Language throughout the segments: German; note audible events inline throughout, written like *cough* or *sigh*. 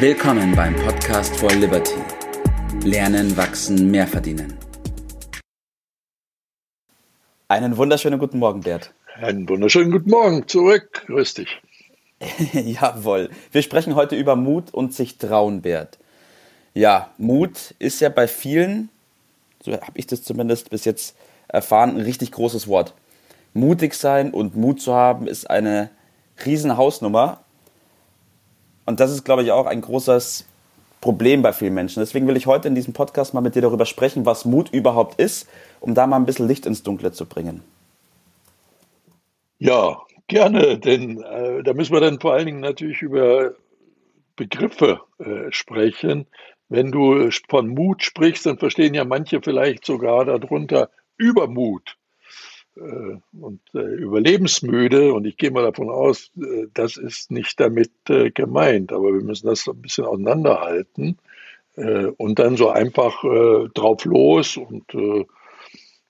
Willkommen beim Podcast for Liberty. Lernen, wachsen, mehr verdienen. Einen wunderschönen guten Morgen, Bert. Einen wunderschönen guten Morgen zurück. Grüß dich. *laughs* Jawohl. Wir sprechen heute über Mut und sich trauen, Bert. Ja, Mut ist ja bei vielen, so habe ich das zumindest bis jetzt erfahren, ein richtig großes Wort. Mutig sein und Mut zu haben ist eine riesen Hausnummer. Und das ist, glaube ich, auch ein großes Problem bei vielen Menschen. Deswegen will ich heute in diesem Podcast mal mit dir darüber sprechen, was Mut überhaupt ist, um da mal ein bisschen Licht ins Dunkle zu bringen. Ja, gerne, denn äh, da müssen wir dann vor allen Dingen natürlich über Begriffe äh, sprechen. Wenn du von Mut sprichst, dann verstehen ja manche vielleicht sogar darunter Übermut und äh, überlebensmüde. Und ich gehe mal davon aus, äh, das ist nicht damit äh, gemeint. Aber wir müssen das ein bisschen auseinanderhalten äh, und dann so einfach äh, drauf los und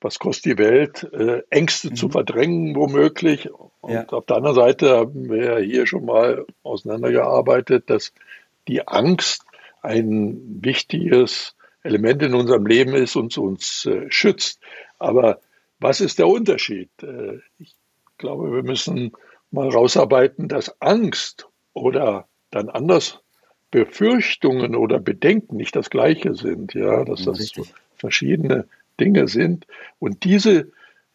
was kostet die Welt, Ängste mhm. zu verdrängen womöglich. Und ja. auf der anderen Seite haben wir ja hier schon mal auseinandergearbeitet, dass die Angst ein wichtiges Element in unserem Leben ist und uns äh, schützt. Aber was ist der Unterschied? Äh, ich glaube, wir müssen mal rausarbeiten, dass Angst oder dann anders Befürchtungen oder Bedenken nicht das gleiche sind, ja, dass das Richtig. verschiedene Dinge sind und diese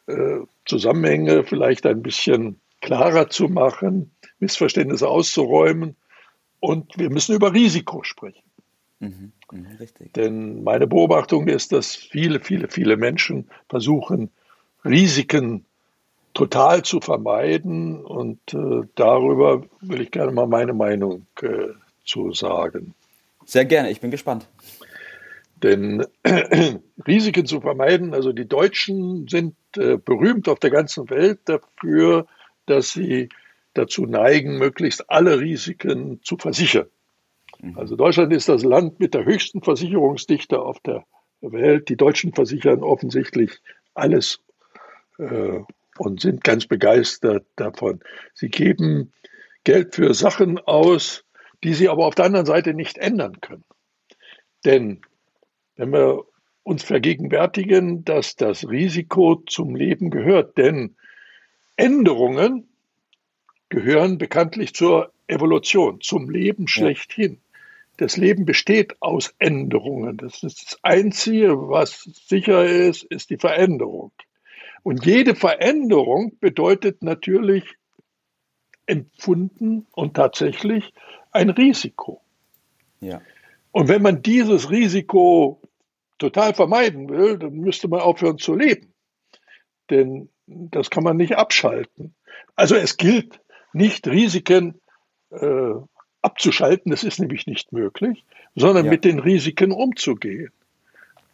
äh, Zusammenhänge vielleicht ein bisschen klarer zu machen, Missverständnisse auszuräumen und wir müssen über Risiko sprechen. Mhm, mh, Denn meine Beobachtung ist, dass viele, viele, viele Menschen versuchen, Risiken total zu vermeiden. Und äh, darüber will ich gerne mal meine Meinung äh, zu sagen. Sehr gerne, ich bin gespannt. Denn äh, *clears throat* Risiken zu vermeiden, also die Deutschen sind äh, berühmt auf der ganzen Welt dafür, dass sie dazu neigen, möglichst alle Risiken zu versichern. Mhm. Also Deutschland ist das Land mit der höchsten Versicherungsdichte auf der Welt. Die Deutschen versichern offensichtlich alles äh, und sind ganz begeistert davon. Sie geben Geld für Sachen aus, die sie aber auf der anderen Seite nicht ändern können. Denn wenn wir uns vergegenwärtigen, dass das Risiko zum Leben gehört, denn Änderungen gehören bekanntlich zur Evolution, zum Leben schlechthin. Das Leben besteht aus Änderungen. Das ist das Einzige, was sicher ist, ist die Veränderung. Und jede Veränderung bedeutet natürlich empfunden und tatsächlich ein Risiko. Ja. Und wenn man dieses Risiko total vermeiden will, dann müsste man aufhören zu leben. Denn das kann man nicht abschalten. Also es gilt nicht, Risiken äh, abzuschalten, das ist nämlich nicht möglich, sondern ja. mit den Risiken umzugehen.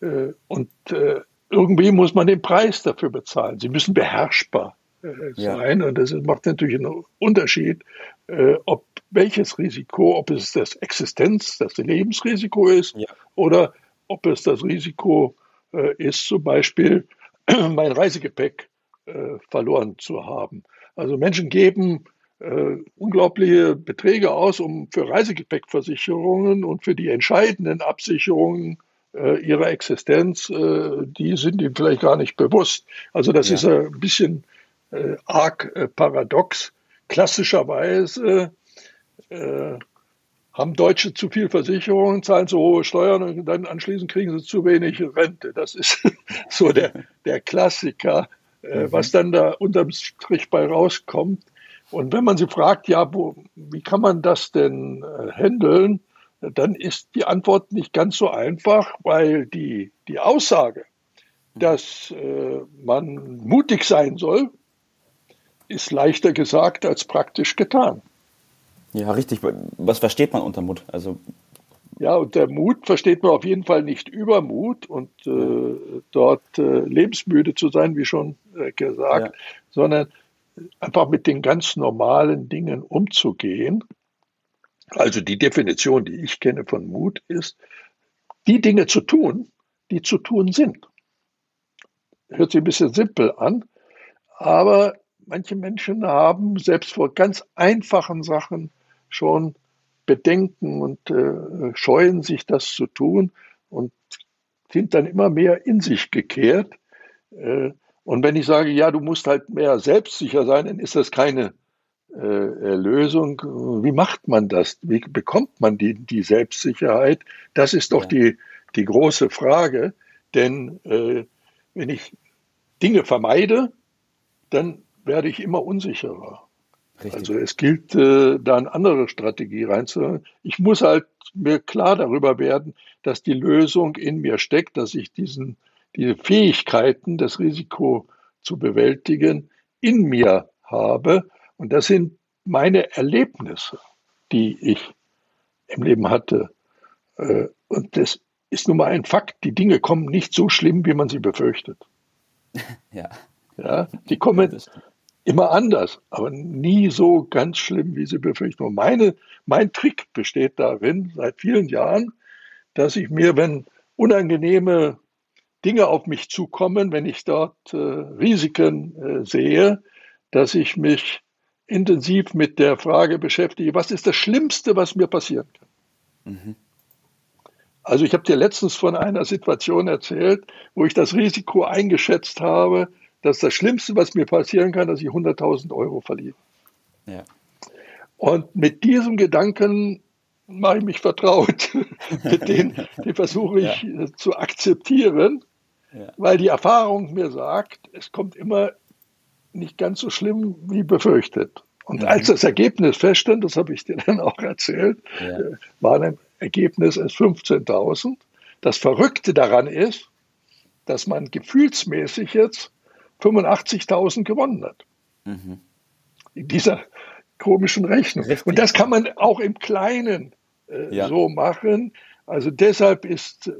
Äh, und äh, irgendwie muss man den Preis dafür bezahlen. Sie müssen beherrschbar äh, sein. Ja. Und das macht natürlich einen Unterschied, äh, ob welches Risiko, ob es das Existenz, das Lebensrisiko ist ja. oder ob es das Risiko äh, ist, zum Beispiel *clears throat* mein Reisegepäck äh, verloren zu haben. Also Menschen geben äh, unglaubliche Beträge aus, um für Reisegepäckversicherungen und für die entscheidenden Absicherungen äh, ihrer Existenz, äh, die sind ihm vielleicht gar nicht bewusst. Also das ja. ist ein bisschen äh, arg äh, paradox. Klassischerweise äh, haben Deutsche zu viel Versicherungen, zahlen zu hohe Steuern und dann anschließend kriegen sie zu wenig Rente. Das ist *laughs* so der, der Klassiker, äh, mhm. was dann da unterm Strich bei rauskommt. Und wenn man sie fragt, ja, wo, wie kann man das denn handeln, dann ist die Antwort nicht ganz so einfach, weil die, die Aussage, dass äh, man mutig sein soll, ist leichter gesagt als praktisch getan. Ja, richtig. Was versteht man unter Mut? Also ja, unter Mut versteht man auf jeden Fall nicht Übermut und äh, dort äh, lebensmüde zu sein, wie schon äh, gesagt, ja. sondern einfach mit den ganz normalen Dingen umzugehen also die Definition, die ich kenne von Mut, ist, die Dinge zu tun, die zu tun sind. Hört sich ein bisschen simpel an, aber manche Menschen haben selbst vor ganz einfachen Sachen schon Bedenken und äh, scheuen sich das zu tun und sind dann immer mehr in sich gekehrt. Äh, und wenn ich sage, ja, du musst halt mehr selbstsicher sein, dann ist das keine Lösung. Wie macht man das? Wie bekommt man die, die Selbstsicherheit? Das ist doch ja. die, die große Frage. Denn äh, wenn ich Dinge vermeide, dann werde ich immer unsicherer. Richtig. Also es gilt, äh, da eine andere Strategie reinzuholen. Ich muss halt mir klar darüber werden, dass die Lösung in mir steckt, dass ich diesen, diese Fähigkeiten, das Risiko zu bewältigen, in mir habe. Und das sind meine Erlebnisse, die ich im Leben hatte. Äh, und das ist nun mal ein Fakt. Die Dinge kommen nicht so schlimm, wie man sie befürchtet. *laughs* Ja. Ja, die kommen immer anders, aber nie so ganz schlimm, wie sie befürchten. Und meine, mein Trick besteht darin, seit vielen Jahren, dass ich mir, wenn unangenehme Dinge auf mich zukommen, wenn ich dort äh, Risiken äh, sehe, dass ich mich intensiv mit der Frage beschäftige, was ist das Schlimmste, was mir passieren kann? Mhm. Also ich habe dir letztens von einer Situation erzählt, wo ich das Risiko eingeschätzt habe, dass das Schlimmste, was mir passieren kann, dass ich 100.000 Euro verliere. Ja. Und mit diesem Gedanken mache ich mich vertraut. *laughs* mit den, den versuche ich ja. zu akzeptieren, ja. weil die Erfahrung mir sagt, es kommt immer nicht ganz so schlimm wie befürchtet. Und als das Ergebnis feststand, das habe ich dir *laughs* dann auch erzählt, ja. Äh, war ein Ergebnis als 15.000. Das Verrückte daran ist, dass man gefühlsmäßig jetzt 85.000 gewonnen hat. Mhm. In dieser komischen Rechnung. Richtig. Und das kann man auch im Kleinen äh, ja. so machen. Also deshalb ist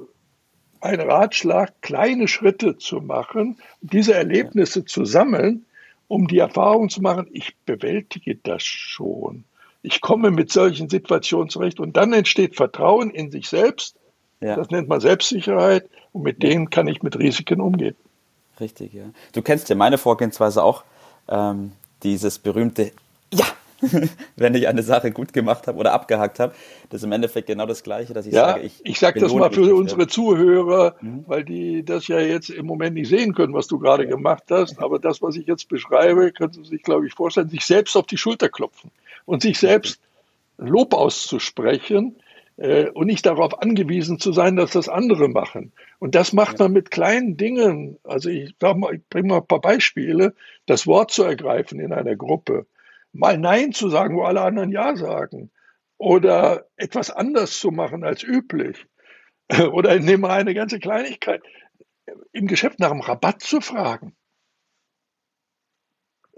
ein Ratschlag, kleine Schritte zu machen, diese Erlebnisse ja. zu sammeln, um die Erfahrung zu machen, ich bewältige das schon. Ich komme mit solchen Situationen zurecht und dann entsteht Vertrauen in sich selbst. Ja. Das nennt man Selbstsicherheit und mit denen kann ich mit Risiken umgehen. Richtig, ja. Du kennst ja meine Vorgehensweise auch. Ähm, dieses berühmte Ja, *laughs* wenn ich eine Sache gut gemacht habe oder abgehakt habe. Das ist im Endeffekt genau das Gleiche, dass ich ja, sage, ich. Ich sage das mal für unsere Zuhörer, mhm. weil die das ja jetzt im Moment nicht sehen können, was du gerade ja. gemacht hast. Aber das, was ich jetzt beschreibe, können Sie sich, glaube ich, vorstellen, sich selbst auf die Schulter klopfen und sich selbst Lob auszusprechen äh, und nicht darauf angewiesen zu sein, dass das andere machen. Und das macht ja. man mit kleinen Dingen. Also ich, mal, ich bringe mal ein paar Beispiele. Das Wort zu ergreifen in einer Gruppe, mal Nein zu sagen, wo alle anderen Ja sagen, oder etwas anders zu machen als üblich, *laughs* oder nehmen wir eine ganze Kleinigkeit, im Geschäft nach einem Rabatt zu fragen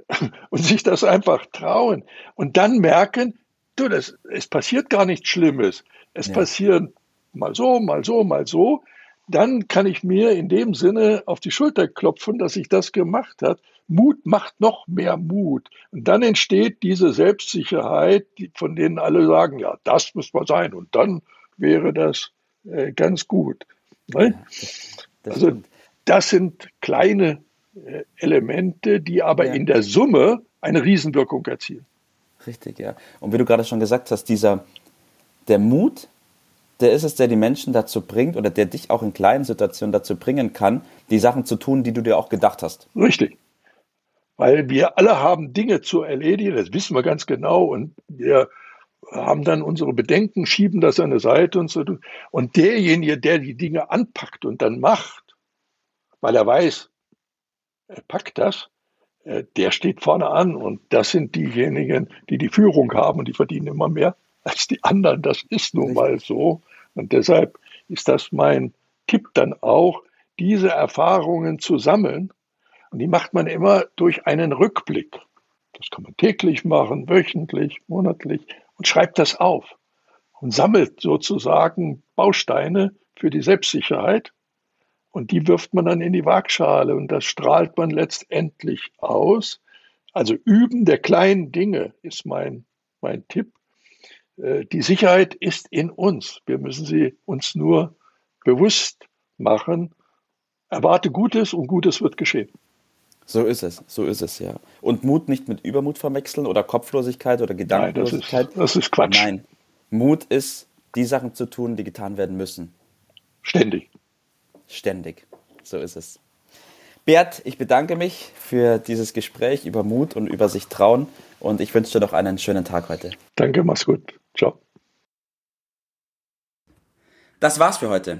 *laughs* und sich das einfach trauen und dann merken, du, das, es passiert gar nichts Schlimmes. Es ja. passieren mal so, mal so, mal so. Dann kann ich mir in dem Sinne auf die Schulter klopfen, dass ich das gemacht habe. Mut macht noch mehr Mut. Und dann entsteht diese Selbstsicherheit, von denen alle sagen, ja, das muss mal sein. Und dann wäre das äh, ganz gut. Ne? Ja, das also das sind kleine äh, Elemente, die aber ja. in der Summe eine Riesenwirkung erzielen. Richtig, ja. Und wie du gerade schon gesagt hast, dieser, der Mut, der ist es, der die Menschen dazu bringt oder der dich auch in kleinen Situationen dazu bringen kann, die Sachen zu tun, die du dir auch gedacht hast. Richtig. Weil wir alle haben Dinge zu erledigen, das wissen wir ganz genau und wir haben dann unsere Bedenken, schieben das an eine Seite und so. Und derjenige, der die Dinge anpackt und dann macht, weil er weiß, er packt das, äh, der steht vorne an und das sind diejenigen, die die Führung haben und die verdienen immer mehr als die anderen. Das ist nun mal so. Und deshalb ist das mein Tipp dann auch, diese Erfahrungen zu sammeln. Und die macht man immer durch einen Rückblick. Das kann man täglich machen, wöchentlich, monatlich und schreibt das auf und sammelt sozusagen Bausteine für die Selbstsicherheit. Und die wirft man dann in die Waagschale und das strahlt man letztendlich aus. Also Üben der kleinen Dinge ist mein, mein Tipp. Äh, die Sicherheit ist in uns. Wir müssen sie uns nur bewusst machen. Erwarte Gutes und Gutes wird geschehen. So ist es, so ist es, ja. Und Mut nicht mit Übermut verwechseln oder Kopflosigkeit oder Gedankenlosigkeit. Nein, das ist, das ist Quatsch. Nein, Mut ist, die Sachen zu tun, die getan werden müssen. Ständig. Ständig. So ist es. Bert, ich bedanke mich für dieses Gespräch über Mut und über sich trauen und ich wünsche dir noch einen schönen Tag heute. Danke, mach's gut. Ciao. Das war's für heute.